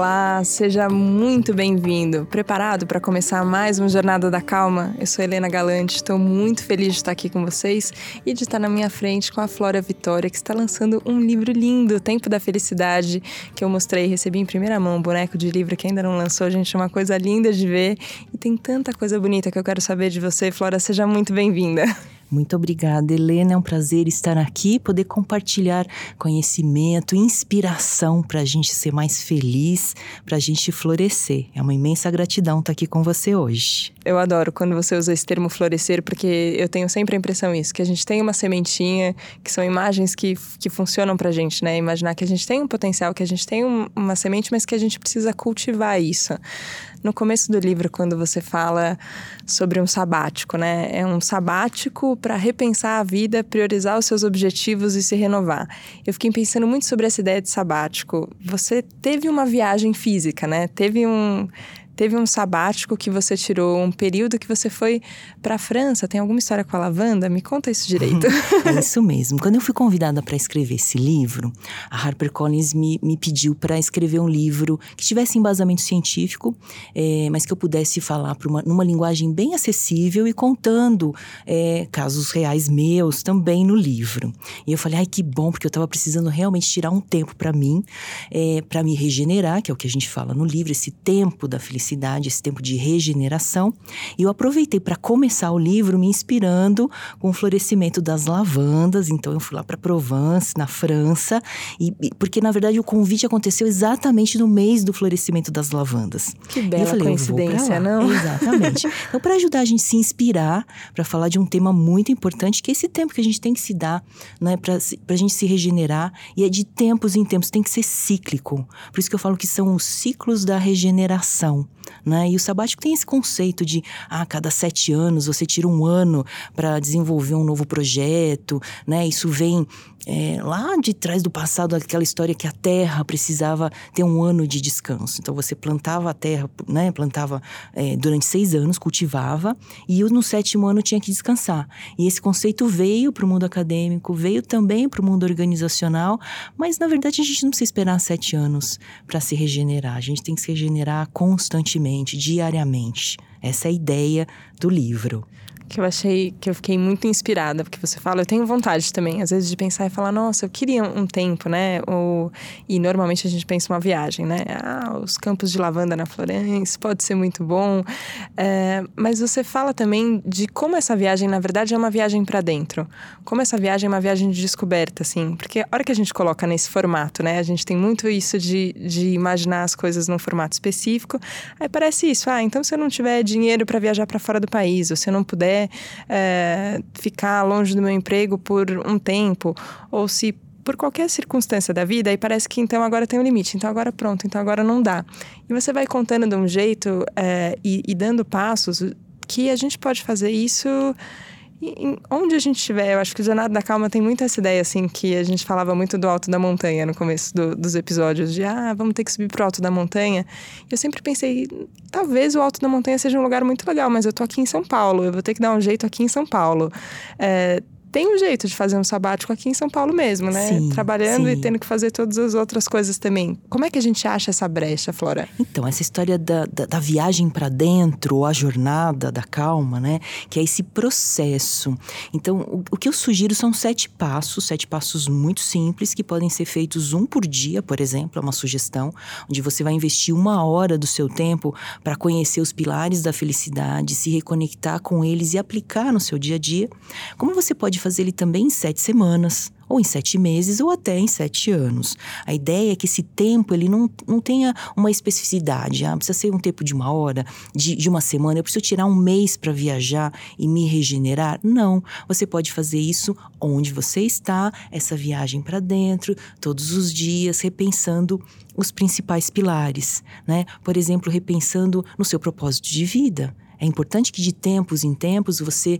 Olá, seja muito bem-vindo. Preparado para começar mais uma Jornada da Calma? Eu sou Helena Galante, estou muito feliz de estar aqui com vocês e de estar na minha frente com a Flora Vitória, que está lançando um livro lindo, Tempo da Felicidade, que eu mostrei e recebi em primeira mão, um boneco de livro que ainda não lançou, gente, é uma coisa linda de ver e tem tanta coisa bonita que eu quero saber de você. Flora, seja muito bem-vinda. Muito obrigada, Helena. É um prazer estar aqui, poder compartilhar conhecimento, inspiração para a gente ser mais feliz, para a gente florescer. É uma imensa gratidão estar aqui com você hoje. Eu adoro quando você usa esse termo florescer, porque eu tenho sempre a impressão isso, que a gente tem uma sementinha, que são imagens que, que funcionam para a gente, né? Imaginar que a gente tem um potencial, que a gente tem um, uma semente, mas que a gente precisa cultivar isso no começo do livro, quando você fala sobre um sabático, né? É um sabático para repensar a vida, priorizar os seus objetivos e se renovar. Eu fiquei pensando muito sobre essa ideia de sabático. Você teve uma viagem física, né? Teve um teve um sabático que você tirou, um período que você foi para a França. Tem alguma história com a lavanda? Me conta isso direito. é isso mesmo. Quando eu fui convidada para escrever esse livro, a HarperCollins me, me pediu para escrever um livro que tivesse embasamento científico, é, mas que eu pudesse falar uma, numa linguagem bem acessível e contando é, casos reais meus também no livro. E eu falei, ai que bom, porque eu estava precisando realmente tirar um tempo para mim, é, para me regenerar, que é o que a gente fala no livro, esse tempo da felicidade esse tempo de regeneração. E eu aproveitei para começar o livro me inspirando com o florescimento das lavandas. Então eu fui lá para Provence, na França, e, porque na verdade o convite aconteceu exatamente no mês do florescimento das lavandas. Que bela falei, coincidência, não? Exatamente. Então para ajudar a gente se inspirar para falar de um tema muito importante, que é esse tempo que a gente tem que se dar, né, para a gente se regenerar e é de tempos em tempos, tem que ser cíclico. Por isso que eu falo que são os ciclos da regeneração. Né? E o sabático tem esse conceito de, ah, cada sete anos você tira um ano para desenvolver um novo projeto, né? Isso vem é, lá de trás do passado, aquela história que a terra precisava ter um ano de descanso. Então você plantava a terra, né? Plantava é, durante seis anos, cultivava, e no sétimo ano tinha que descansar. E esse conceito veio para o mundo acadêmico, veio também para o mundo organizacional, mas na verdade a gente não precisa esperar sete anos para se regenerar. A gente tem que se regenerar constantemente, diariamente. Essa é a ideia do livro que eu achei que eu fiquei muito inspirada, porque você fala, eu tenho vontade também, às vezes, de pensar e falar, nossa, eu queria um tempo, né? Ou, e normalmente a gente pensa uma viagem, né? Ah, os campos de lavanda na Florence, pode ser muito bom. É, mas você fala também de como essa viagem, na verdade, é uma viagem para dentro. Como essa viagem é uma viagem de descoberta, assim. Porque a hora que a gente coloca nesse formato, né? A gente tem muito isso de, de imaginar as coisas num formato específico. Aí parece isso, ah, então se eu não tiver dinheiro para viajar para fora do país, ou se eu não puder é, ficar longe do meu emprego por um tempo, ou se por qualquer circunstância da vida, aí parece que então agora tem um limite, então agora pronto, então agora não dá. E você vai contando de um jeito é, e, e dando passos que a gente pode fazer isso e, onde a gente estiver, eu acho que o Jornada da Calma tem muito essa ideia, assim, que a gente falava muito do alto da montanha no começo do, dos episódios, de ah, vamos ter que subir pro alto da montanha. E eu sempre pensei, talvez o alto da montanha seja um lugar muito legal, mas eu tô aqui em São Paulo, eu vou ter que dar um jeito aqui em São Paulo. É, tem um jeito de fazer um sabático aqui em São Paulo mesmo, né? Sim, Trabalhando sim. e tendo que fazer todas as outras coisas também. Como é que a gente acha essa brecha, Flora? Então, essa história da, da, da viagem para dentro, ou a jornada da calma, né? Que é esse processo. Então, o, o que eu sugiro são sete passos, sete passos muito simples, que podem ser feitos um por dia, por exemplo, é uma sugestão, onde você vai investir uma hora do seu tempo para conhecer os pilares da felicidade, se reconectar com eles e aplicar no seu dia a dia. Como você pode fazer ele também em sete semanas, ou em sete meses, ou até em sete anos. A ideia é que esse tempo ele não, não tenha uma especificidade. Ah, precisa ser um tempo de uma hora, de, de uma semana, eu preciso tirar um mês para viajar e me regenerar. Não. Você pode fazer isso onde você está, essa viagem para dentro, todos os dias, repensando os principais pilares. Né? Por exemplo, repensando no seu propósito de vida. É importante que de tempos em tempos você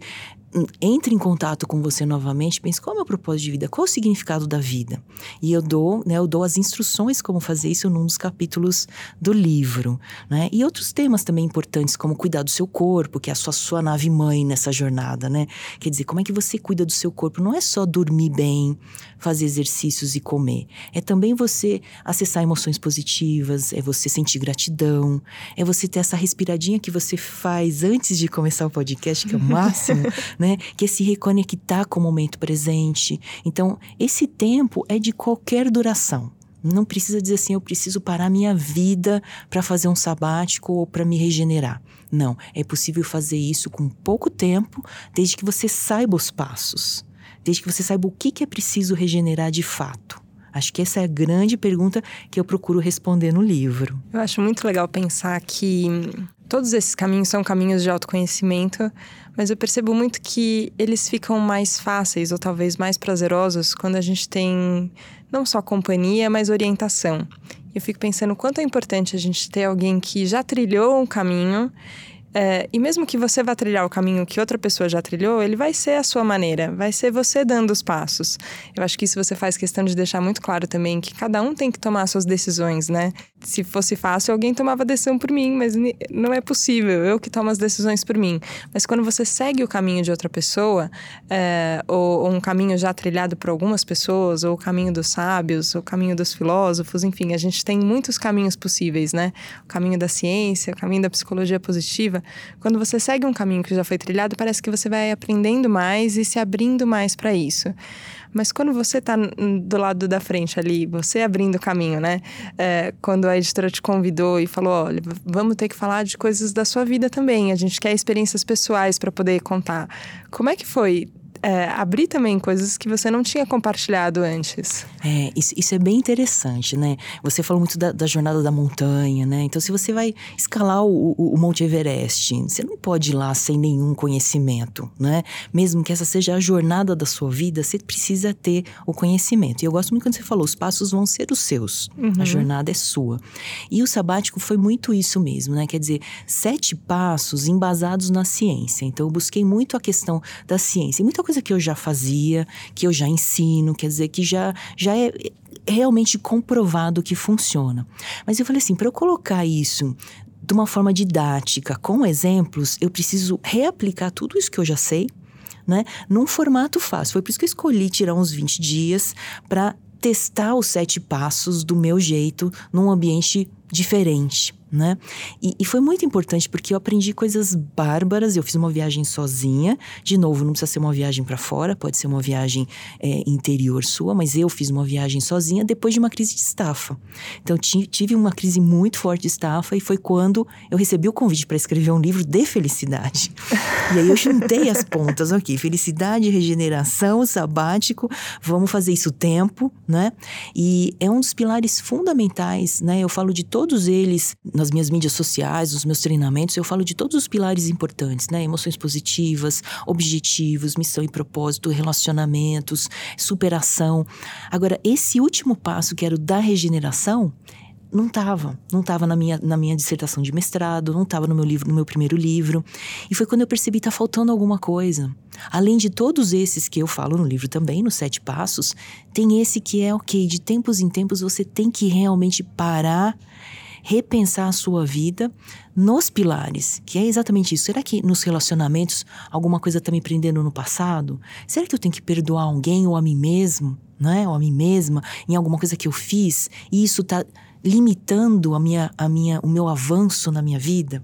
entre em contato com você novamente, pense qual é o meu propósito de vida, qual é o significado da vida. E eu dou, né, eu dou as instruções como fazer isso num dos capítulos do livro, né? E outros temas também importantes, como cuidar do seu corpo, que é a sua, sua nave mãe nessa jornada, né? Quer dizer, como é que você cuida do seu corpo? Não é só dormir bem, fazer exercícios e comer. É também você acessar emoções positivas, é você sentir gratidão, é você ter essa respiradinha que você faz antes de começar o podcast, que é o máximo, né? Que é se reconectar com o momento presente. Então, esse tempo é de qualquer duração. Não precisa dizer assim, eu preciso parar minha vida para fazer um sabático ou para me regenerar. Não, é possível fazer isso com pouco tempo, desde que você saiba os passos, desde que você saiba o que, que é preciso regenerar de fato. Acho que essa é a grande pergunta que eu procuro responder no livro. Eu acho muito legal pensar que todos esses caminhos são caminhos de autoconhecimento, mas eu percebo muito que eles ficam mais fáceis ou talvez mais prazerosos quando a gente tem não só companhia, mas orientação. Eu fico pensando quanto é importante a gente ter alguém que já trilhou um caminho é, e mesmo que você vá trilhar o caminho que outra pessoa já trilhou, ele vai ser a sua maneira, vai ser você dando os passos. Eu acho que isso você faz questão de deixar muito claro também que cada um tem que tomar suas decisões, né? Se fosse fácil, alguém tomava decisão por mim, mas não é possível, eu que tomo as decisões por mim. Mas quando você segue o caminho de outra pessoa, é, ou, ou um caminho já trilhado por algumas pessoas, ou o caminho dos sábios, ou o caminho dos filósofos, enfim, a gente tem muitos caminhos possíveis, né? O caminho da ciência, o caminho da psicologia positiva quando você segue um caminho que já foi trilhado, parece que você vai aprendendo mais e se abrindo mais para isso. Mas quando você está do lado da frente ali, você abrindo o caminho, né? É, quando a editora te convidou e falou: olha, vamos ter que falar de coisas da sua vida também. A gente quer experiências pessoais para poder contar. Como é que foi é, abrir também coisas que você não tinha compartilhado antes. É, isso, isso é bem interessante, né? Você falou muito da, da, jornada da montanha, né? Então, se você vai escalar o, o, o, Monte Everest, você não pode ir lá sem nenhum conhecimento, né? Mesmo que essa seja a jornada da sua vida, você precisa ter o conhecimento. E eu gosto muito quando você falou, os passos vão ser os seus, uhum. a jornada é sua. E o sabático foi muito isso mesmo, né? Quer dizer, sete passos embasados na ciência. Então, eu busquei muito a questão da ciência. E muita coisa que eu já fazia, que eu já ensino, quer dizer, que já, já é realmente comprovado que funciona. Mas eu falei assim, para eu colocar isso de uma forma didática, com exemplos, eu preciso reaplicar tudo isso que eu já sei, né, num formato fácil. Foi por isso que eu escolhi tirar uns 20 dias para testar os sete passos do meu jeito num ambiente diferente né? E, e, foi muito importante porque eu aprendi coisas bárbaras. Eu fiz uma viagem sozinha. De novo, não precisa ser uma viagem para fora, pode ser uma viagem é, interior sua, mas eu fiz uma viagem sozinha depois de uma crise de estafa. Então, tive uma crise muito forte de estafa e foi quando eu recebi o convite para escrever um livro de felicidade. e aí eu juntei as pontas, ok? Felicidade, regeneração, sabático, vamos fazer isso tempo, né? E é um dos pilares fundamentais, né? Eu falo de todos eles nas minhas mídias sociais, nos meus treinamentos, eu falo de todos os pilares importantes, né? Emoções positivas, objetivos, missão e propósito, relacionamentos, superação. Agora, esse último passo, que era o da regeneração, não estava, não estava na minha, na minha dissertação de mestrado, não estava no meu livro, no meu primeiro livro. E foi quando eu percebi tá faltando alguma coisa. Além de todos esses que eu falo no livro também, nos sete passos, tem esse que é ok, de tempos em tempos você tem que realmente parar repensar a sua vida nos pilares, que é exatamente isso. Será que nos relacionamentos alguma coisa está me prendendo no passado? Será que eu tenho que perdoar alguém ou a mim mesmo, né? Ou a mim mesma em alguma coisa que eu fiz e isso está limitando a minha, a minha, o meu avanço na minha vida?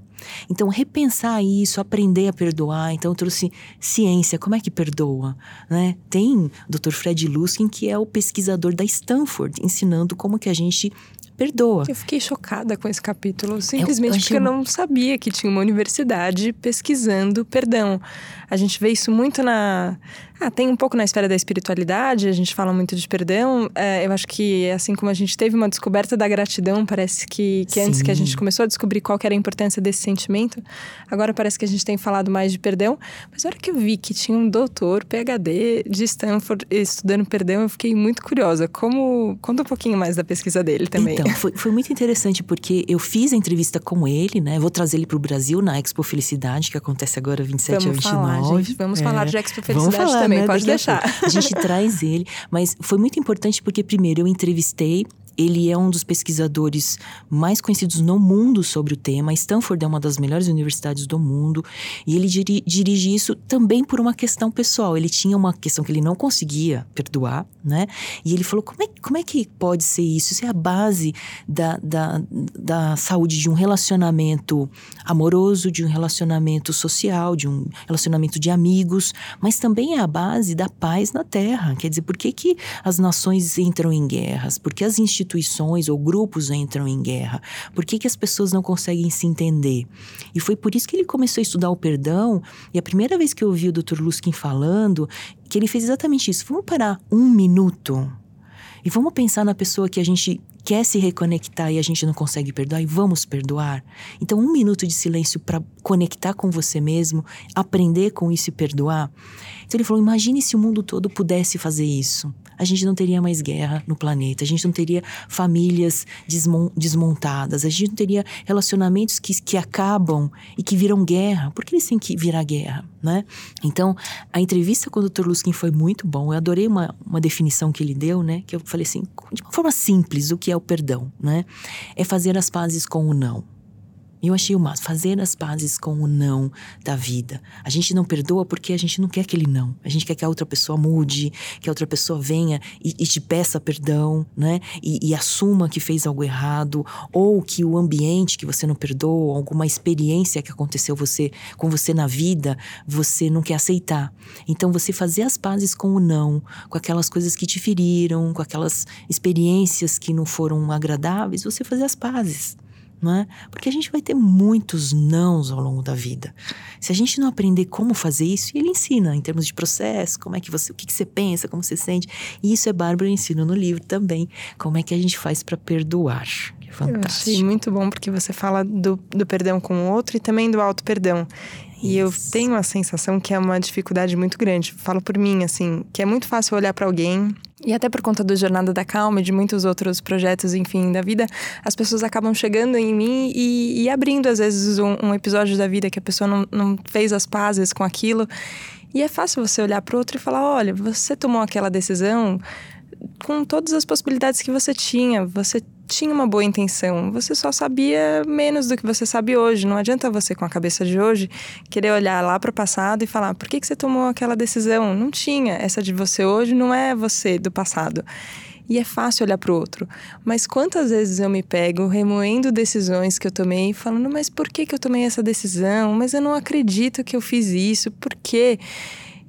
Então, repensar isso, aprender a perdoar. Então, eu trouxe ciência, como é que perdoa? Né? Tem o Dr. Fred Luskin, que é o pesquisador da Stanford, ensinando como que a gente perdoa. Eu fiquei chocada com esse capítulo, simplesmente eu, eu porque eu não sabia que tinha uma universidade pesquisando perdão. A gente vê isso muito na. Ah, tem um pouco na esfera da espiritualidade, a gente fala muito de perdão. É, eu acho que, assim como a gente teve uma descoberta da gratidão, parece que, que antes que a gente começou a descobrir qual era a importância desse sentimento, agora parece que a gente tem falado mais de perdão. Mas na hora que eu vi que tinha um doutor, PhD de Stanford, estudando perdão, eu fiquei muito curiosa. Como. Conta um pouquinho mais da pesquisa dele também. Então, foi, foi muito interessante porque eu fiz a entrevista com ele, né? Vou trazer ele para o Brasil na Expo Felicidade, que acontece agora 27 vamos a 29. Falar, gente, vamos é. falar de Expo Felicidade falar, também, né? pode Daqui deixar. A, a gente traz ele, mas foi muito importante porque, primeiro, eu entrevistei ele é um dos pesquisadores mais conhecidos no mundo sobre o tema. Stanford é uma das melhores universidades do mundo e ele diri dirige isso também por uma questão pessoal. Ele tinha uma questão que ele não conseguia perdoar, né? E ele falou: como é, como é que pode ser isso? Isso é a base da, da, da saúde de um relacionamento amoroso, de um relacionamento social, de um relacionamento de amigos, mas também é a base da paz na Terra. Quer dizer, por que, que as nações entram em guerras? Por que as instituições instituições ou grupos entram em guerra? Por que, que as pessoas não conseguem se entender? E foi por isso que ele começou a estudar o perdão. E a primeira vez que eu ouvi o Dr. Luskin falando, que ele fez exatamente isso. Vamos parar um minuto e vamos pensar na pessoa que a gente quer se reconectar e a gente não consegue perdoar e vamos perdoar. Então, um minuto de silêncio para conectar com você mesmo, aprender com isso e perdoar. Então, ele falou: imagine se o mundo todo pudesse fazer isso a gente não teria mais guerra no planeta, a gente não teria famílias desmon desmontadas, a gente não teria relacionamentos que, que acabam e que viram guerra. Por que eles têm que virar guerra, né? Então, a entrevista com o Dr. Luskin foi muito bom. Eu adorei uma, uma definição que ele deu, né? Que eu falei assim, de uma forma simples, o que é o perdão, né? É fazer as pazes com o não. Eu achei o máximo, fazer as pazes com o não da vida. A gente não perdoa porque a gente não quer aquele não. A gente quer que a outra pessoa mude, que a outra pessoa venha e, e te peça perdão, né? E, e, assuma que fez algo errado, ou que o ambiente que você não perdoa, alguma experiência que aconteceu você, com você na vida, você não quer aceitar. Então, você fazer as pazes com o não, com aquelas coisas que te feriram, com aquelas experiências que não foram agradáveis, você fazer as pazes é? Porque a gente vai ter muitos nãos ao longo da vida. Se a gente não aprender como fazer isso, ele ensina em termos de processo, como é que você, o que, que você pensa, como você sente. E isso é Bárbara ensina no livro também, como é que a gente faz para perdoar. É fantástico. Eu achei muito bom porque você fala do, do perdão com o outro e também do auto perdão. E eu tenho a sensação que é uma dificuldade muito grande. Falo por mim, assim, que é muito fácil olhar para alguém e até por conta do Jornada da Calma e de muitos outros projetos, enfim, da vida, as pessoas acabam chegando em mim e, e abrindo, às vezes, um, um, episódio da vida que a pessoa não, não fez as pazes com aquilo. E é fácil você olhar para outro e falar: olha, você tomou aquela decisão com todas as possibilidades que você tinha. Você tinha uma boa intenção, você só sabia menos do que você sabe hoje. Não adianta você, com a cabeça de hoje, querer olhar lá para o passado e falar: por que, que você tomou aquela decisão? Não tinha. Essa de você hoje não é você do passado. E é fácil olhar para o outro. Mas quantas vezes eu me pego remoendo decisões que eu tomei, falando: mas por que, que eu tomei essa decisão? Mas eu não acredito que eu fiz isso. Por quê?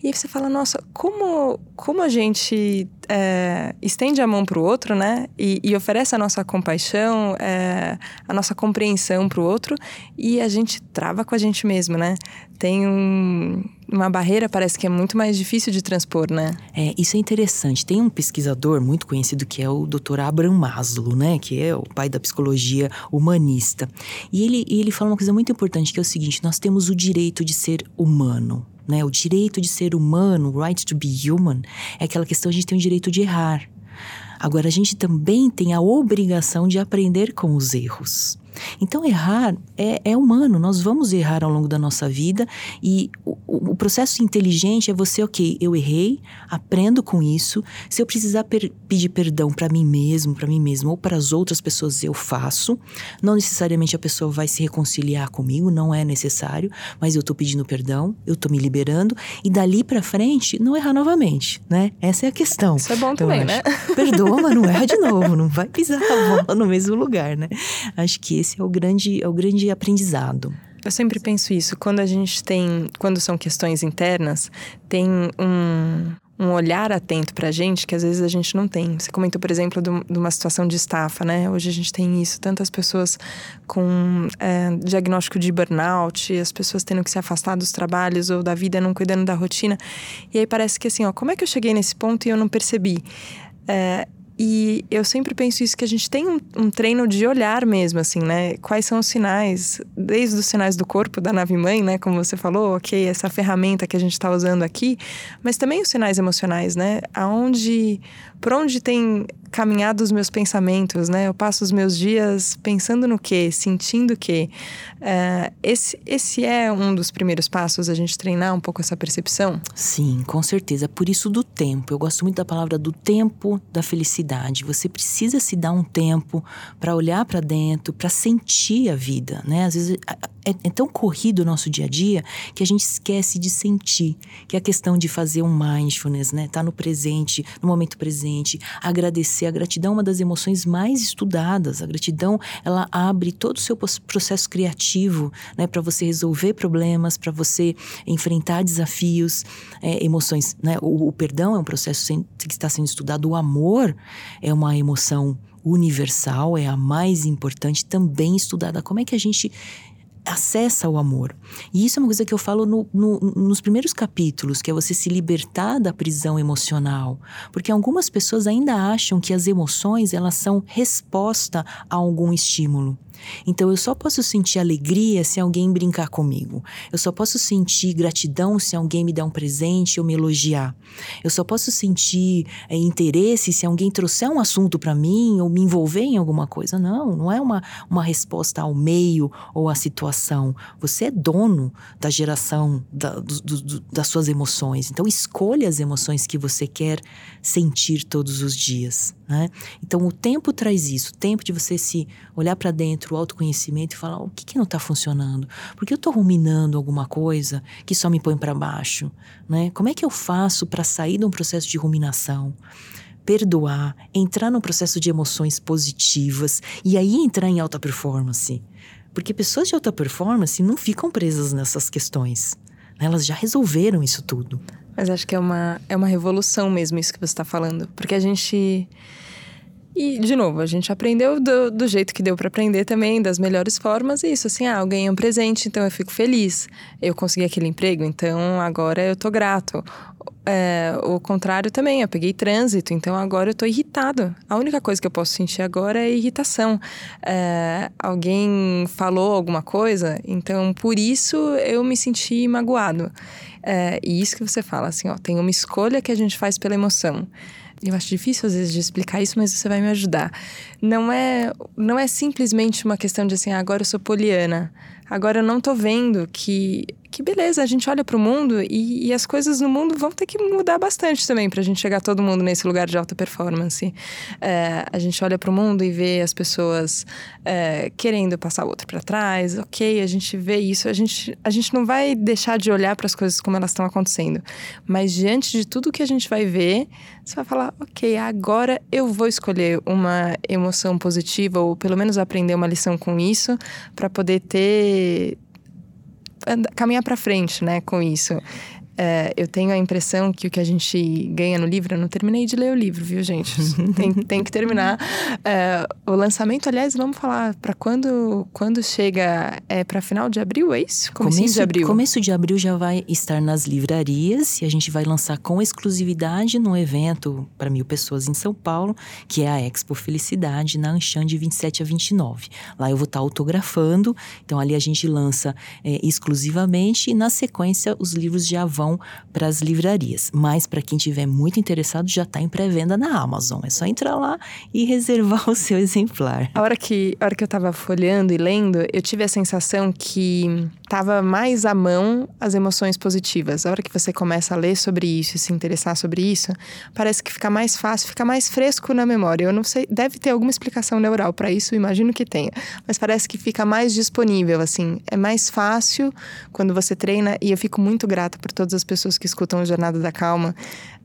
E aí você fala, nossa, como, como a gente é, estende a mão para o outro, né? E, e, oferece a nossa compaixão, é, a nossa compreensão para o outro, e a gente trava com a gente mesmo, né? Tem um, uma barreira, parece que é muito mais difícil de transpor, né? É, isso é interessante. Tem um pesquisador muito conhecido que é o Dr. Abraham Maslow, né? Que é o pai da psicologia humanista. E ele, ele fala uma coisa muito importante, que é o seguinte: nós temos o direito de ser humano né? O direito de ser humano, right to be human, é aquela questão a gente tem o direito de errar. Agora, a gente também tem a obrigação de aprender com os erros. Então, errar é, é, humano, nós vamos errar ao longo da nossa vida e o, o, processo inteligente é você, ok, eu errei, aprendo com isso. Se eu precisar per pedir perdão para mim mesmo, para mim mesmo ou para as outras pessoas, eu faço. Não necessariamente a pessoa vai se reconciliar comigo, não é necessário, mas eu tô pedindo perdão, eu tô me liberando e dali para frente não errar novamente, né? Essa é a questão. Isso é bom também, né? Perdoa, mas não erra de novo, não vai pisar a bola no mesmo lugar, né? Acho que esse esse é o grande, é o grande aprendizado. Eu sempre penso isso. Quando a gente tem, quando são questões internas, tem um, um olhar atento para a gente que às vezes a gente não tem. Você comentou, por exemplo, de uma situação de estafa, né? Hoje a gente tem isso, tantas pessoas com é, diagnóstico de burnout, as pessoas tendo que se afastar dos trabalhos ou da vida, não cuidando da rotina. E aí parece que assim, ó, como é que eu cheguei nesse ponto e eu não percebi? É, e eu sempre penso isso, que a gente tem um, um, treino de olhar mesmo, assim, né? Quais são os sinais, desde os sinais do corpo da nave-mãe, né? Como você falou, ok, essa ferramenta que a gente está usando aqui, mas também os sinais emocionais, né? Aonde, por onde tem caminhar dos meus pensamentos, né? Eu passo os meus dias pensando no quê, sentindo o quê. Uh, esse, esse é um dos primeiros passos, a gente treinar um pouco essa percepção? Sim, com certeza. Por isso do tempo. Eu gosto muito da palavra do tempo da felicidade. Você precisa se dar um tempo para olhar para dentro, para sentir a vida, né? Às vezes é, é, tão corrido o nosso dia a dia que a gente esquece de sentir, que é a questão de fazer um mindfulness, né? Tá no presente, no momento presente, agradecer. A gratidão é uma das emoções mais estudadas. A gratidão, ela abre todo o seu processo criativo, né? Para você resolver problemas, para você enfrentar desafios, é, emoções, né? O, o perdão é um processo que está sendo estudado. O amor é uma emoção universal, é a mais importante, também estudada. Como é que a gente acessa o amor. E isso é uma coisa que eu falo no, no, nos primeiros capítulos, que é você se libertar da prisão emocional. Porque algumas pessoas ainda acham que as emoções elas são resposta a algum estímulo. Então eu só posso sentir alegria se alguém brincar comigo. Eu só posso sentir gratidão se alguém me der um presente ou me elogiar. Eu só posso sentir é, interesse se alguém trouxer um assunto para mim ou me envolver em alguma coisa. Não, não é uma, uma resposta ao meio ou à situação. Você é dono da geração da, do, do, das suas emoções. Então escolha as emoções que você quer sentir todos os dias. Né? Então o tempo traz isso, o tempo de você se olhar para dentro, o autoconhecimento e falar o que, que não está funcionando, porque eu estou ruminando alguma coisa que só me põe para baixo, né? Como é que eu faço para sair de um processo de ruminação? Perdoar, entrar num processo de emoções positivas e aí entrar em alta performance. Porque pessoas de alta performance não ficam presas nessas questões. Né? Elas já resolveram isso tudo. Mas acho que é uma, é uma revolução mesmo isso que você está falando. Porque a gente. E, de novo, a gente aprendeu do, do jeito que deu para aprender também, das melhores formas. E isso, assim, ah, eu ganhei um presente, então eu fico feliz. Eu consegui aquele emprego, então agora eu tô grato. É, o contrário também, eu peguei trânsito, então agora eu tô irritado. A única coisa que eu posso sentir agora é irritação. É, alguém falou alguma coisa, então por isso eu me senti magoado. É, e isso que você fala, assim, ó, tem uma escolha que a gente faz pela emoção. Eu acho difícil às vezes de explicar isso, mas você vai me ajudar. Não é, não é simplesmente uma questão de assim, ah, agora eu sou poliana. Agora eu não tô vendo que que beleza, a gente olha para o mundo e, e, as coisas no mundo vão ter que mudar bastante também para a gente chegar todo mundo nesse lugar de alta performance. É, a gente olha para o mundo e vê as pessoas é, querendo passar o outro para trás, ok, a gente vê isso, a gente, a gente não vai deixar de olhar para as coisas como elas estão acontecendo, mas diante de tudo que a gente vai ver, você vai falar, ok, agora eu vou escolher uma emoção positiva ou pelo menos aprender uma lição com isso para poder ter caminhar para frente, né, com isso. É, eu tenho a impressão que o que a gente ganha no livro, eu não terminei de ler o livro, viu, gente? tem, tem que terminar. É, o lançamento, aliás, vamos falar para quando, quando chega, é para final de abril, é isso? Começo de abril. Começo de abril já vai estar nas livrarias e a gente vai lançar com exclusividade num evento para mil pessoas em São Paulo, que é a Expo Felicidade, na Anchan de 27 a 29. Lá eu vou estar tá autografando, então ali a gente lança é, exclusivamente e na sequência os livros já vão vão para as livrarias. Mas para quem tiver muito interessado, já está em pré-venda na Amazon. É só entrar lá e reservar o seu exemplar. A hora que, a hora que eu estava folheando e lendo, eu tive a sensação que estava mais à mão as emoções positivas. A hora que você começa a ler sobre isso e se interessar sobre isso, parece que fica mais fácil, fica mais fresco na memória. Eu não sei, deve ter alguma explicação neural para isso, imagino que tenha, mas parece que fica mais disponível, assim, é mais fácil quando você treina e eu fico muito grata por todas as pessoas que escutam o Jornada da Calma.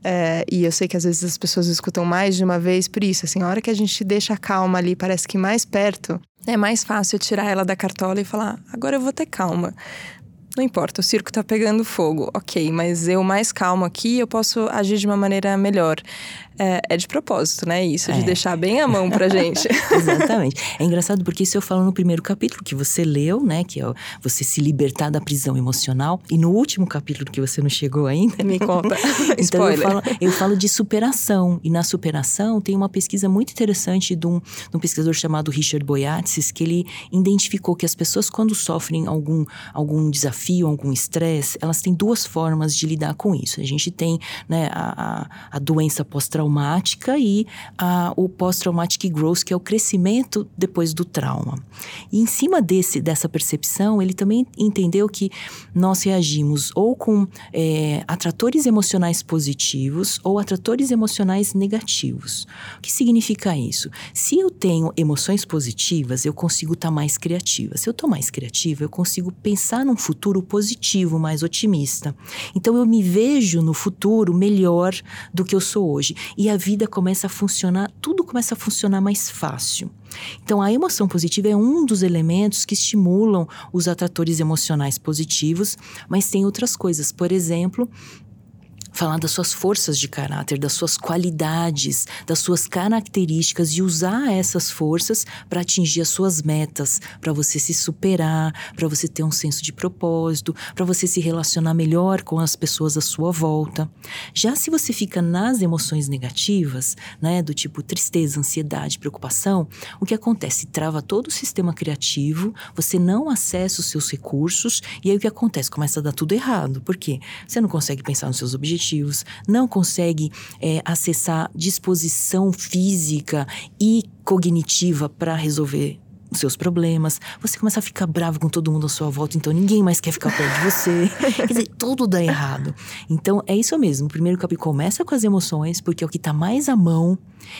É, e eu sei que às vezes as pessoas escutam mais de uma vez por isso. Assim, a hora que a gente deixa a calma ali, parece que mais perto, é mais fácil tirar ela da cartola e falar: agora eu vou ter calma. Não importa, o circo tá pegando fogo, ok, mas eu mais calmo aqui, eu posso agir de uma maneira melhor é, é de propósito, né? Isso, é. de deixar bem a mão pra gente. Exatamente. É engraçado porque isso eu falo no primeiro capítulo que você leu, né? Que é você se libertar da prisão emocional. E no último capítulo que você não chegou ainda. Me conta. então Spoiler. Eu falo, eu falo de superação. E na superação tem uma pesquisa muito interessante de um, de um pesquisador chamado Richard Boyatzis, que ele identificou que as pessoas, quando sofrem algum, algum desafio, desafio, algum estresse, elas têm duas formas de lidar com isso. A gente tem né, a, a, a doença pós-traumática e a, o pós-traumatic growth, que é o crescimento depois do trauma. E em cima desse, dessa percepção, ele também entendeu que nós reagimos ou com é, atratores emocionais positivos ou atratores emocionais negativos. O que significa isso? Se eu tenho emoções positivas, eu consigo estar tá mais criativa. Se eu estou mais criativa, eu consigo pensar num futuro positivo, mais otimista. Então eu me vejo no futuro melhor do que eu sou hoje. E a vida começa a funcionar, tudo começa a funcionar mais fácil. Então, a emoção positiva é um dos elementos que estimulam os atratores emocionais positivos, mas tem outras coisas. Por exemplo, falar das suas forças de caráter, das suas qualidades, das suas características e usar essas forças para atingir as suas metas, para você se superar, para você ter um senso de propósito, para você se relacionar melhor com as pessoas à sua volta. Já se você fica nas emoções negativas, né, do tipo tristeza, ansiedade, preocupação, o que acontece? Trava todo o sistema criativo, você não acessa os seus recursos e aí o que acontece? Começa a dar tudo errado. Por quê? Você não consegue pensar nos seus objetivos objetivos, não consegue é, acessar disposição física e cognitiva para resolver os seus problemas, você começa a ficar bravo com todo mundo à sua volta, então ninguém mais quer ficar perto de você. Quer dizer, tudo dá errado. Então é isso mesmo. O primeiro capítulo começa com as emoções, porque é o que está mais à mão,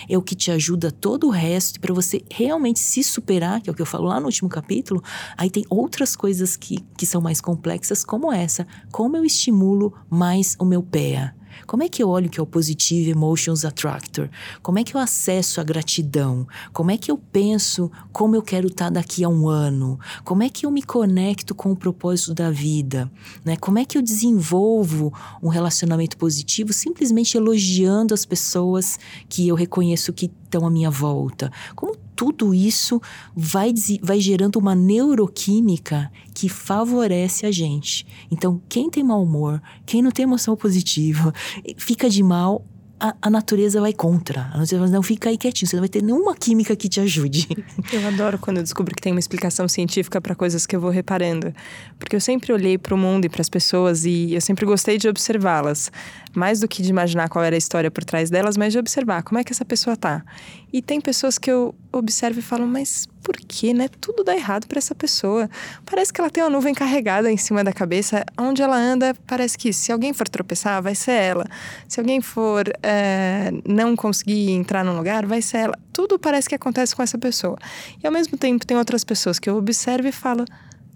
é o que te ajuda todo o resto, para você realmente se superar, que é o que eu falo lá no último capítulo. Aí tem outras coisas que, que são mais complexas, como essa. Como eu estimulo mais o meu pé? Como é que eu olho que é o Positive Emotions Attractor? Como é que eu acesso a gratidão? Como é que eu penso como eu quero estar daqui a um ano? Como é que eu me conecto com o propósito da vida? Né? Como é que eu desenvolvo um relacionamento positivo simplesmente elogiando as pessoas que eu reconheço que estão à minha volta? Como tudo isso vai, vai gerando uma neuroquímica que favorece a gente. Então, quem tem mau humor, quem não tem emoção positiva, fica de mal a, a, natureza vai contra. A natureza não, fica aí quietinho, você não vai ter nenhuma química que te ajude. Eu adoro quando eu descubro que tem uma explicação científica para coisas que eu vou reparando. Porque eu sempre olhei para o mundo e para as pessoas e eu sempre gostei de observá-las. Mais do que de imaginar qual era a história por trás delas, mas de observar como é que essa pessoa tá. E tem pessoas que eu observo e falo, mas por que, né? Tudo dá errado para essa pessoa. Parece que ela tem uma nuvem carregada em cima da cabeça. Onde ela anda, parece que se alguém for tropeçar, vai ser ela. Se alguém for é, não conseguir entrar num lugar, vai ser ela. Tudo parece que acontece com essa pessoa. E ao mesmo tempo, tem outras pessoas que eu observo e falo.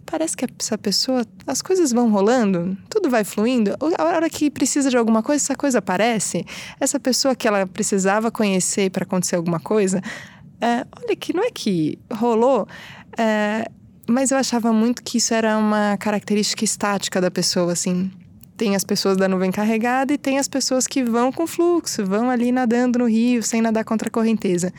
Parece que essa pessoa, as coisas vão rolando, tudo vai fluindo. A hora que precisa de alguma coisa, essa coisa aparece. Essa pessoa que ela precisava conhecer para acontecer alguma coisa, é, olha que não é que rolou, é, mas eu achava muito que isso era uma característica estática da pessoa, assim. Tem as pessoas da nuvem carregada e tem as pessoas que vão com fluxo, vão ali nadando no rio, sem nadar contra a correnteza.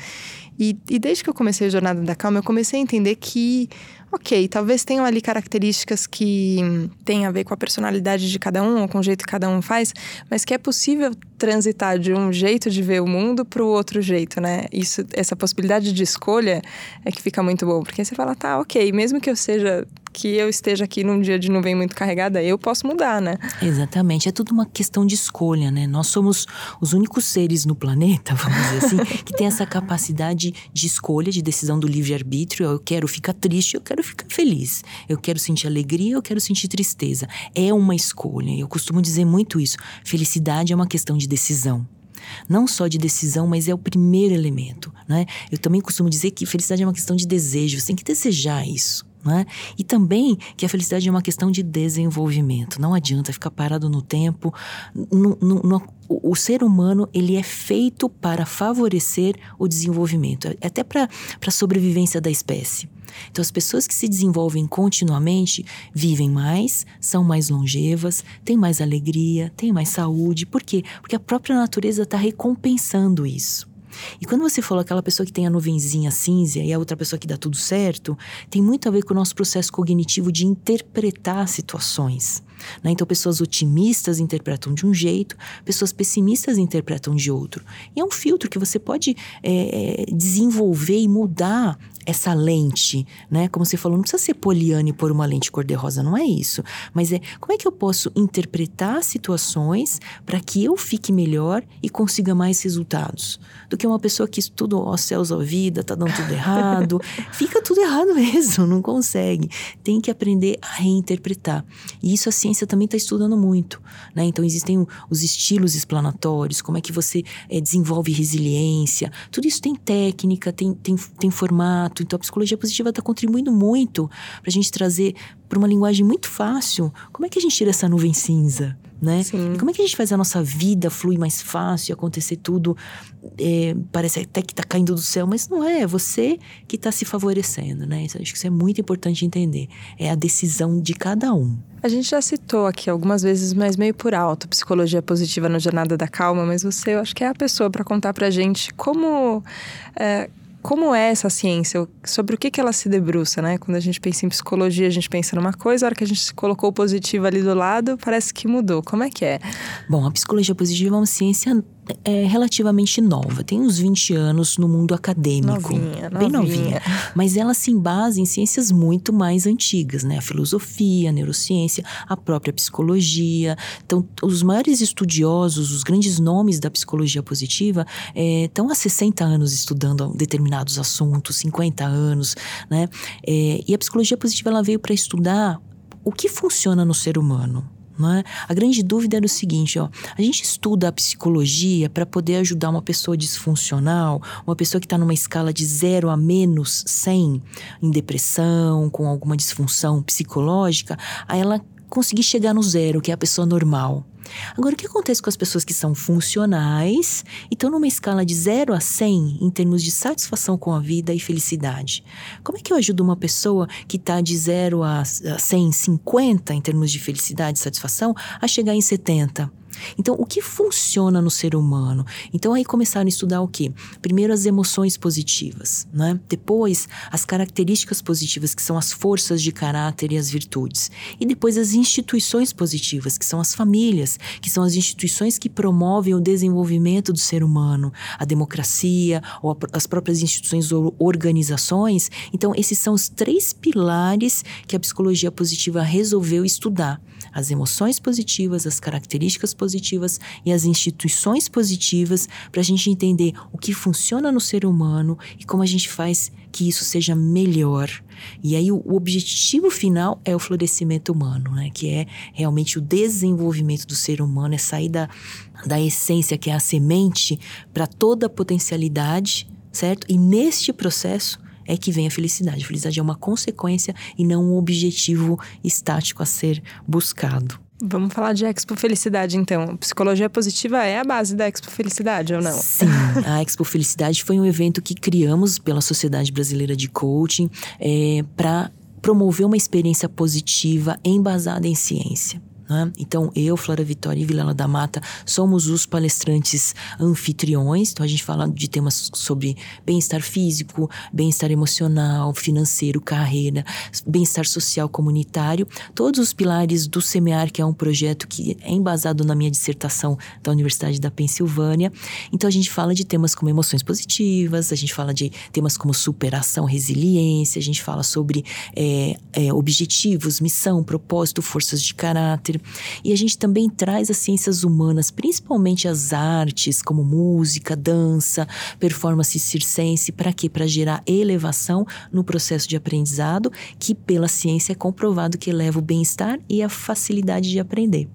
E, e desde que eu comecei a Jornada da Calma, eu comecei a entender que ok, talvez tenham ali características que têm a ver com a personalidade de cada um ou com o jeito que cada um faz, mas que é possível transitar de um jeito de ver o mundo para o outro jeito, né? Isso, essa possibilidade de escolha é que fica muito bom, porque você fala, tá, ok, mesmo que eu seja que eu esteja aqui num dia de nuvem muito carregada, eu posso mudar, né? Exatamente, é tudo uma questão de escolha, né? Nós somos os únicos seres no planeta, vamos dizer assim, que tem essa capacidade de escolha, de decisão do livre-arbítrio. Eu quero ficar triste, eu quero ficar feliz. Eu quero sentir alegria, eu quero sentir tristeza. É uma escolha. Eu costumo dizer muito isso. Felicidade é uma questão de decisão não só de decisão, mas é o primeiro elemento, né? Eu também costumo dizer que felicidade é uma questão de desejo, você tem que desejar isso. Né? E também que a felicidade é uma questão de desenvolvimento. Não adianta ficar parado no tempo. No, no, no, o, o, ser humano ele é feito para favorecer o desenvolvimento, até para a sobrevivência da espécie. Então, as pessoas que se desenvolvem continuamente vivem mais, são mais longevas, têm mais alegria, têm mais saúde. Por quê? Porque a própria natureza está recompensando isso. E quando você falou aquela pessoa que tem a nuvenzinha cinza e a outra pessoa que dá tudo certo, tem muito a ver com o nosso processo cognitivo de interpretar situações. Né? Então, pessoas otimistas interpretam de um jeito, pessoas pessimistas interpretam de outro. E é um filtro que você pode é, desenvolver e mudar essa lente, né? Como você falou, não precisa ser poliana e pôr uma lente cor-de-rosa, não é isso. Mas é como é que eu posso interpretar situações para que eu fique melhor e consiga mais resultados? Do que uma pessoa que estuda, ó céus, ó vida, tá dando tudo errado. Fica tudo errado mesmo, não consegue. Tem que aprender a reinterpretar. E isso a ciência também está estudando muito, né? Então existem os estilos explanatórios, como é que você é, desenvolve resiliência. Tudo isso tem técnica, tem, tem, tem formato, Então, a psicologia positiva está contribuindo muito para a gente trazer para uma linguagem muito fácil como é que a gente tira essa nuvem cinza, né? Sim. E como é que a gente faz a nossa vida fluir mais fácil, acontecer tudo, é, parece até que está caindo do céu, mas não é, é você que está se favorecendo, né? Isso, acho que isso é muito importante entender. É a decisão de cada um. A gente já citou aqui algumas vezes, mas meio por alto, psicologia positiva no Jornada da Calma, mas você, eu acho que é a pessoa para contar para gente como é, como é essa ciência? Sobre o que, que ela se debruça, né? Quando a gente pensa em psicologia, a gente pensa numa coisa, a hora que a gente colocou o positivo ali do lado, parece que mudou. Como é que é? Bom, a psicologia positiva é uma ciência é relativamente nova, tem uns 20 anos no mundo acadêmico. Novinha, bem novinha. novinha. Mas ela se embasa em ciências muito mais antigas, né? A filosofia, a neurociência, a própria psicologia. Então, os maiores estudiosos, os grandes nomes da psicologia positiva, é, estão há 60 anos estudando determinados assuntos, 50 anos, né? É, e a psicologia positiva ela veio para estudar o que funciona no ser humano, é? A grande dúvida era o seguinte: ó, a gente estuda a psicologia para poder ajudar uma pessoa disfuncional, uma pessoa que está numa escala de 0 a menos 100, em depressão, com alguma disfunção psicológica, a ela conseguir chegar no zero, que é a pessoa normal. Agora, o que acontece com as pessoas que são funcionais e estão numa escala de 0 a 100 em termos de satisfação com a vida e felicidade? Como é que eu ajudo uma pessoa que está de 0 a 150 em termos de felicidade e satisfação a chegar em 70? Então, o que funciona no ser humano? Então, aí começaram a estudar o quê? Primeiro, as emoções positivas, né? Depois, as características positivas, que são as forças de caráter e as virtudes. E depois, as instituições positivas, que são as famílias, que são as instituições que promovem o desenvolvimento do ser humano, a democracia, ou as próprias instituições ou organizações. Então, esses são os três pilares que a psicologia positiva resolveu estudar: as emoções positivas, as características positivas positivas e as instituições positivas para a gente entender o que funciona no ser humano e como a gente faz que isso seja melhor. E aí o, objetivo final é o florescimento humano, né? Que é realmente o desenvolvimento do ser humano, é sair da, da essência que é a semente para toda a potencialidade, certo? E neste processo é que vem a felicidade. A felicidade é uma consequência e não um objetivo estático a ser buscado. Vamos falar de Expo Felicidade, então. Psicologia positiva é a base da Expo Felicidade, ou não? Sim, a Expo Felicidade foi um evento que criamos pela Sociedade Brasileira de Coaching é, para promover uma experiência positiva embasada em ciência. Né? Então, eu, Flora Vitória e Vilela da Mata somos os palestrantes anfitriões. Então, a gente fala de temas sobre bem-estar físico, bem-estar emocional, financeiro, carreira, bem-estar social, comunitário. Todos os pilares do SEMEAR, que é um projeto que é embasado na minha dissertação da Universidade da Pensilvânia. Então, a gente fala de temas como emoções positivas, a gente fala de temas como superação, resiliência, a gente fala sobre é, é, objetivos, missão, propósito, forças de caráter. E a gente também traz as ciências humanas, principalmente as artes, como música, dança, performance circense, para quê? Para gerar elevação no processo de aprendizado, que pela ciência é comprovado que eleva o bem-estar e a facilidade de aprender.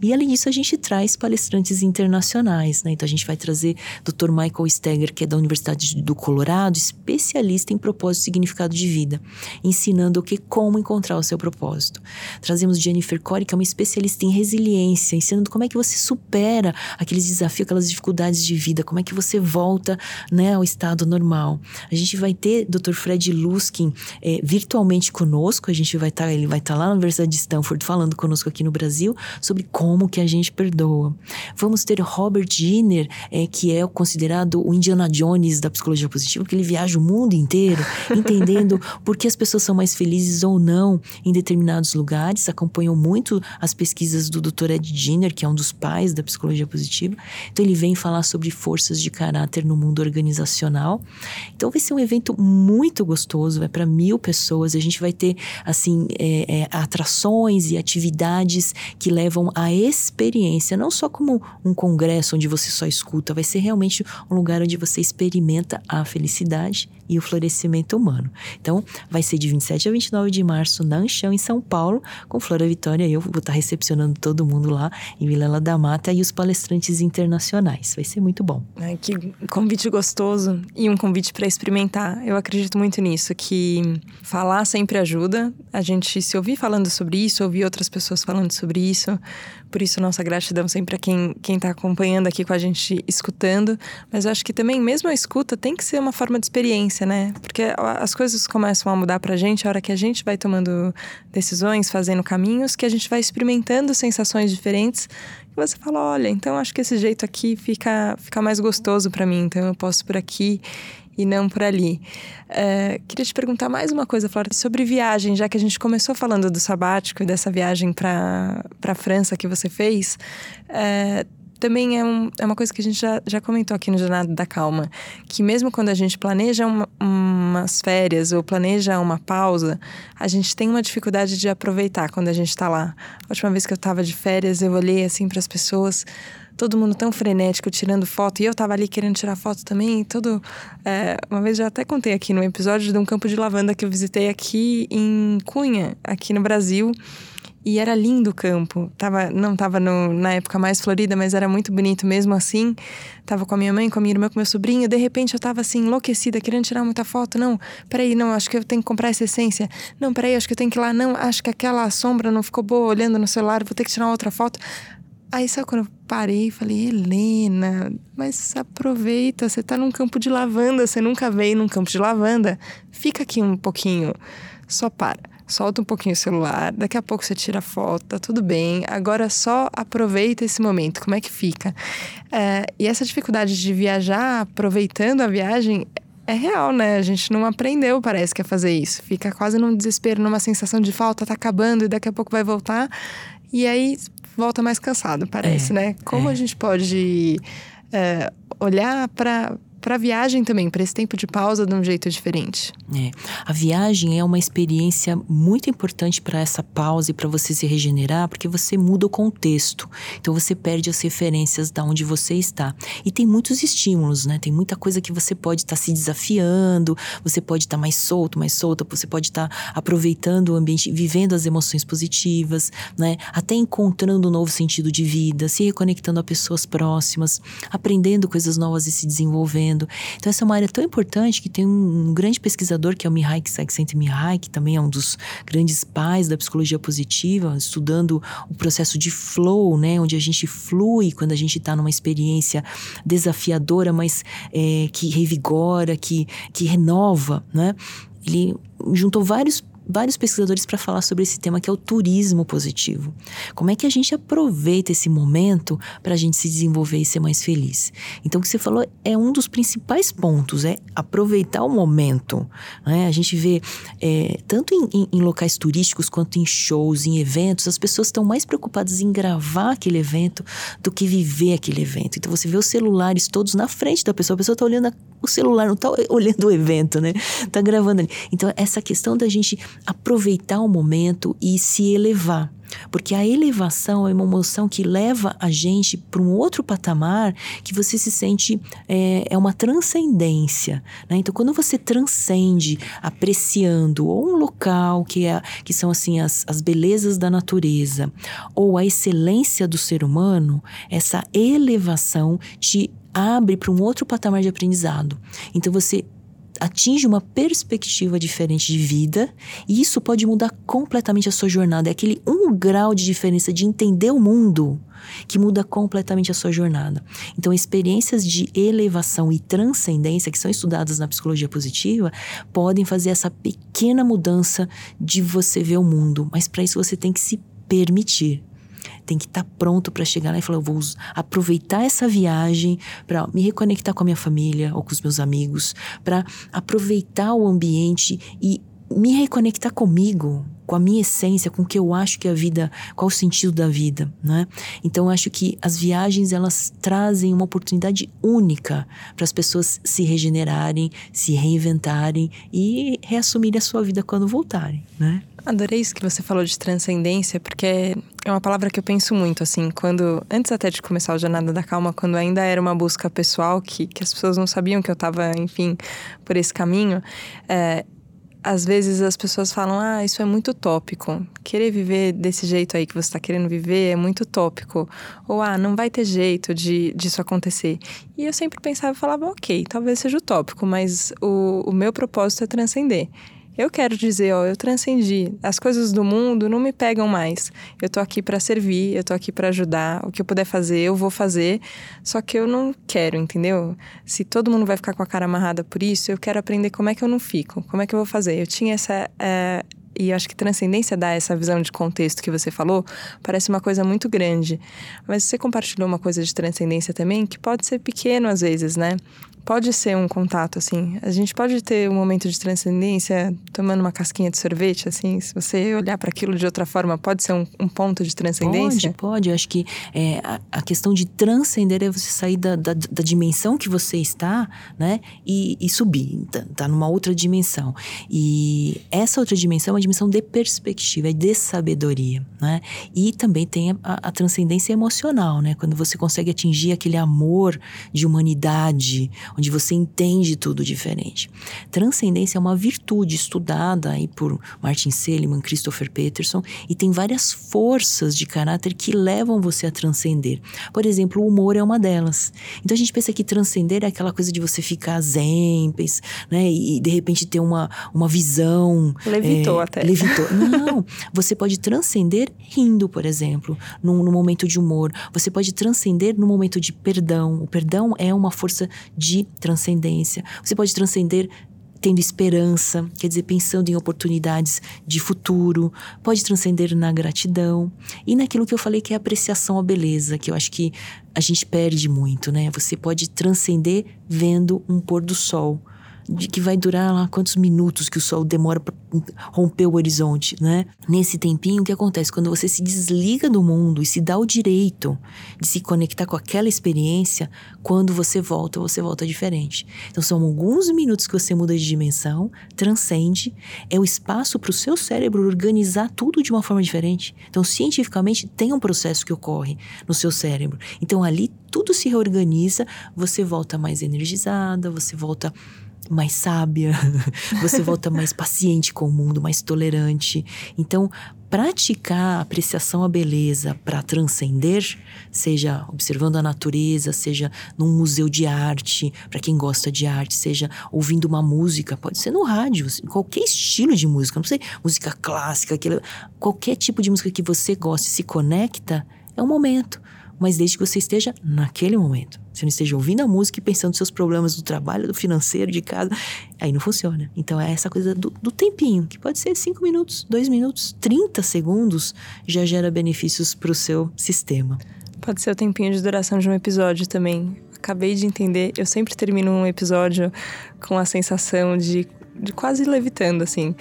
E além disso, a gente traz palestrantes internacionais, né? Então a gente vai trazer Dr. Michael Steger, que é da Universidade do Colorado, especialista em propósito e significado de vida, ensinando o que como encontrar o seu propósito. Trazemos Jennifer Corey, que é uma especialista em resiliência, ensinando como é que você supera aqueles desafios, aquelas dificuldades de vida, como é que você volta, né, ao estado normal. A gente vai ter Dr. Fred Luskin é, virtualmente conosco, a gente vai estar, tá, ele vai estar tá lá na Universidade de Stanford falando conosco aqui no Brasil sobre como que a gente perdoa. Vamos ter Robert Jenner, é, que é considerado o Indiana Jones da psicologia positiva, porque ele viaja o mundo inteiro, entendendo por que as pessoas são mais felizes ou não em determinados lugares. Acompanhou muito as pesquisas do Dr. Ed Jenner, que é um dos pais da psicologia positiva. Então ele vem falar sobre forças de caráter no mundo organizacional. Então vai ser um evento muito gostoso, vai para mil pessoas. A gente vai ter assim é, é, atrações e atividades que levam à experiência, não só como um congresso onde você só escuta, vai ser realmente um lugar onde você experimenta a felicidade e o florescimento humano. Então, vai ser de 27 a 29 de março na Anchão, em São Paulo, com Flora Vitória. Eu vou estar recepcionando todo mundo lá em Vilela da Mata e os palestrantes internacionais. Vai ser muito bom. Que convite gostoso e um convite para experimentar. Eu acredito muito nisso, que falar sempre ajuda. A gente se ouvir falando sobre isso, ouvir outras pessoas falando sobre isso. Por isso, nossa gratidão sempre a quem está acompanhando aqui com a gente, escutando. Mas eu acho que também, mesmo a escuta, tem que ser uma forma de experiência, né? Porque as coisas começam a mudar pra gente a hora que a gente vai tomando decisões, fazendo caminhos, que a gente vai experimentando sensações diferentes. Você fala: olha, então acho que esse jeito aqui fica, fica mais gostoso para mim, então eu posso por aqui e não por ali. Uh, queria te perguntar mais uma coisa, Flora, sobre viagem, já que a gente começou falando do sabático e dessa viagem para a França que você fez. Uh, também é, um, é uma coisa que a gente já, já comentou aqui no Jornada da Calma, que mesmo quando a gente planeja uma, umas férias ou planeja uma pausa, a gente tem uma dificuldade de aproveitar quando a gente está lá. A última vez que eu estava de férias, eu olhei assim para as pessoas todo mundo tão frenético tirando foto, e eu tava ali querendo tirar foto também, todo... É, uma vez já até contei aqui no episódio de um campo de lavanda que eu visitei aqui em Cunha, aqui no Brasil, e era lindo o campo. Tava, não tava no, na época mais florida, mas era muito bonito mesmo assim. Tava com a minha mãe, com a minha irmã, com meu sobrinho. De repente eu tava assim, enlouquecida, querendo tirar muita foto. Não, peraí, não, acho que eu tenho que comprar essa essência. Não, peraí, acho que eu tenho que ir lá. Não, acho que aquela sombra não ficou boa olhando no celular, vou ter que tirar outra foto. Aí sabe quando eu parei e falei, Helena, mas aproveita, você tá num campo de lavanda, você nunca veio num campo de lavanda. Fica aqui um pouquinho, só para. Solta um pouquinho o celular, daqui a pouco você tira a foto, tá tudo bem. Agora só aproveita esse momento, como é que fica? É, e essa dificuldade de viajar aproveitando a viagem é real, né? A gente não aprendeu, parece que, a fazer isso. Fica quase num desespero, numa sensação de falta, tá acabando e daqui a pouco vai voltar. E aí volta mais cansado, parece, é, né? Como é. a gente pode é, olhar para para a viagem também, para esse tempo de pausa de um jeito diferente. É. A viagem é uma experiência muito importante para essa pausa e para você se regenerar, porque você muda o contexto. Então você perde as referências da onde você está. E tem muitos estímulos, né? Tem muita coisa que você pode estar tá se desafiando, você pode estar tá mais solto, mais solta, você pode estar tá aproveitando o ambiente, vivendo as emoções positivas, né? Até encontrando um novo sentido de vida, se reconectando a pessoas próximas, aprendendo coisas novas e se desenvolvendo Então, essa é uma área tão importante que tem um, um grande pesquisador, que é o Mihai Csikszentmihalyi, que também é um dos grandes pais da psicologia positiva, estudando o processo de flow, né? Onde a gente flui quando a gente está numa experiência desafiadora, mas é, que revigora, que, que renova, né? Ele juntou vários vários pesquisadores para falar sobre esse tema que é o turismo positivo. Como é que a gente aproveita esse momento para a gente se desenvolver e ser mais feliz? Então, o que você falou é um dos principais pontos, é aproveitar o momento. Né? A gente vê, é, tanto em, em, em, locais turísticos quanto em shows, em eventos, as pessoas estão mais preocupadas em gravar aquele evento do que viver aquele evento. Então, você vê os celulares todos na frente da pessoa, a pessoa está olhando o celular, não está olhando o evento, né? Está gravando ali. Então, essa questão da gente aproveitar o momento e se elevar. Porque a elevação é uma emoção que leva a gente para um outro patamar que você se sente é, é uma transcendência. Né? Então, quando você transcende apreciando ou um local que, é, que são assim as, as belezas da natureza ou a excelência do ser humano, essa elevação te abre para um outro patamar de aprendizado. Então você atinge uma perspectiva diferente de vida e isso pode mudar completamente a sua jornada. É aquele um grau de diferença de entender o mundo que muda completamente a sua jornada. Então, experiências de elevação e transcendência que são estudadas na psicologia positiva podem fazer essa pequena mudança de você ver o mundo, mas para isso você tem que se permitir tem que estar tá pronto para chegar lá e falar: eu vou aproveitar essa viagem para me reconectar com a minha família ou com os meus amigos, para aproveitar o ambiente e me reconectar comigo, com a minha essência, com o que eu acho que é a vida, qual o sentido da vida, né? Então eu acho que as viagens elas trazem uma oportunidade única para as pessoas se regenerarem, se reinventarem e reassumirem a sua vida quando voltarem, né? Adorei isso que você falou de transcendência, porque é uma palavra que eu penso muito, assim, quando, antes até de começar o Jornada da Calma, quando ainda era uma busca pessoal, que, que as pessoas não sabiam que eu estava, enfim, por esse caminho, é, às vezes as pessoas falam: ah, isso é muito tópico. Querer viver desse jeito aí que você está querendo viver é muito tópico. Ou, ah, não vai ter jeito de, disso acontecer. E eu sempre pensava e falava: ok, talvez seja utópico, mas o, o meu propósito é transcender. Eu quero dizer, ó, eu transcendi. As coisas do mundo não me pegam mais. Eu tô aqui para servir, eu tô aqui para ajudar. O que eu puder fazer, eu vou fazer. Só que eu não quero, entendeu? Se todo mundo vai ficar com a cara amarrada por isso, eu quero aprender como é que eu não fico, como é que eu vou fazer. Eu tinha essa é, e acho que transcendência dá essa visão de contexto que você falou, parece uma coisa muito grande. Mas você compartilhou uma coisa de transcendência também, que pode ser pequeno às vezes, né? Pode ser um contato, assim. A gente pode ter um momento de transcendência tomando uma casquinha de sorvete, assim. Se você olhar para aquilo de outra forma, pode ser um, um, ponto de transcendência? Pode, pode. Eu acho que é, a, a, questão de transcender é você sair da, da, da dimensão que você está, né? E, e, subir, tá, tá numa outra dimensão. E essa outra dimensão é uma dimensão de perspectiva, é de sabedoria, né? E também tem a, a, transcendência emocional, né? Quando você consegue atingir aquele amor de humanidade, onde você entende tudo diferente. Transcendência é uma virtude estudada aí por Martin Seligman, Christopher Peterson, e tem várias forças de caráter que levam você a transcender. Por exemplo, o humor é uma delas. Então a gente pensa que transcender é aquela coisa de você ficar zen, né, e de repente ter uma, uma visão. Levitou é, até. Levitou. Não, você pode transcender rindo, por exemplo, num, num momento de humor. Você pode transcender no momento de perdão. O perdão é uma força de transcendência. Você pode transcender tendo esperança, quer dizer, pensando em oportunidades de futuro, pode transcender na gratidão e naquilo que eu falei que é apreciação à beleza, que eu acho que a gente perde muito, né? Você pode transcender vendo um pôr do sol de que vai durar lá quantos minutos que o sol demora para romper o horizonte, né? Nesse tempinho, o que acontece? Quando você se desliga do mundo e se dá o direito de se conectar com aquela experiência, quando você volta, você volta diferente. Então, são alguns minutos que você muda de dimensão, transcende, é o espaço para o seu cérebro organizar tudo de uma forma diferente. Então, cientificamente, tem um processo que ocorre no seu cérebro. Então, ali tudo se reorganiza, você volta mais energizada, você volta mais sábia, você volta mais paciente com o mundo, mais tolerante. Então, praticar a apreciação à beleza para transcender, seja observando a natureza, seja num museu de arte, para quem gosta de arte, seja ouvindo uma música, pode ser no rádio, qualquer estilo de música, não sei, música clássica, aquele, qualquer tipo de música que você goste, se conecta, é um momento mas desde que você esteja naquele momento. Você não esteja ouvindo a música e pensando nos seus problemas do trabalho, do financeiro, de casa. Aí não funciona. Então é essa coisa do, do tempinho, que pode ser 5 minutos, 2 minutos, 30 segundos, já gera benefícios para o seu sistema. Pode ser o tempinho de duração de um episódio também. Acabei de entender, eu sempre termino um episódio com a sensação de de quase levitando, assim.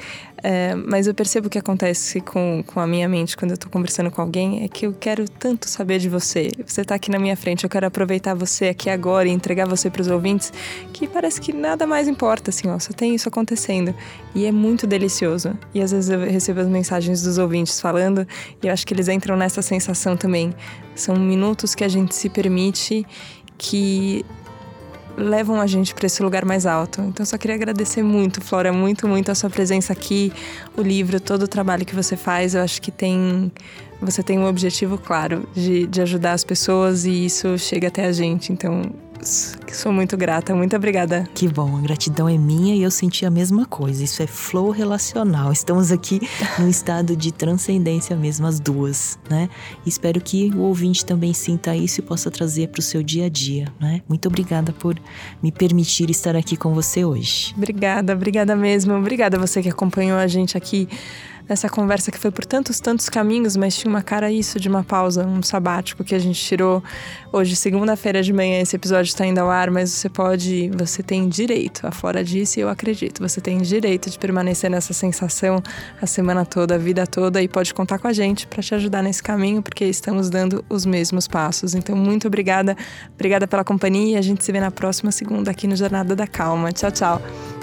É, mas eu percebo que acontece com, com a minha mente quando eu tô conversando com alguém é que eu quero tanto saber de você. Você tá aqui na minha frente, eu quero aproveitar você aqui agora e entregar você para os ouvintes, que parece que nada mais importa, assim, ó, só tem isso acontecendo. E é muito delicioso. E às vezes eu recebo as mensagens dos ouvintes falando, e eu acho que eles entram nessa sensação também. São minutos que a gente se permite que levam a gente para esse lugar mais alto. Então, só queria agradecer muito, Flora, muito, muito a sua presença aqui, o livro, todo o trabalho que você faz. Eu acho que tem. Você tem um objetivo claro de, de ajudar as pessoas e isso chega até a gente. Então, Sou muito grata, muito obrigada. Que bom, a gratidão é minha e eu senti a mesma coisa. Isso é flow relacional. Estamos aqui num estado de transcendência mesmo, as duas, né? Espero que o ouvinte também sinta isso e possa trazer para o seu dia a dia, né? Muito obrigada por me permitir estar aqui com você hoje. Obrigada, obrigada mesmo. Obrigada a você que acompanhou a gente aqui nessa conversa que foi por tantos, tantos caminhos, mas tinha uma cara isso de uma pausa, um sabático que a gente tirou hoje, segunda-feira de manhã. Esse episódio está indo ao ar, mas você pode, você tem direito, afora disso, eu acredito, você tem direito de permanecer nessa sensação a semana toda, a vida toda e pode contar com a gente para te ajudar nesse caminho, porque estamos dando os mesmos passos. Então, muito obrigada, obrigada pela companhia a gente se vê na próxima segunda aqui no Jornada da Calma. Tchau, tchau.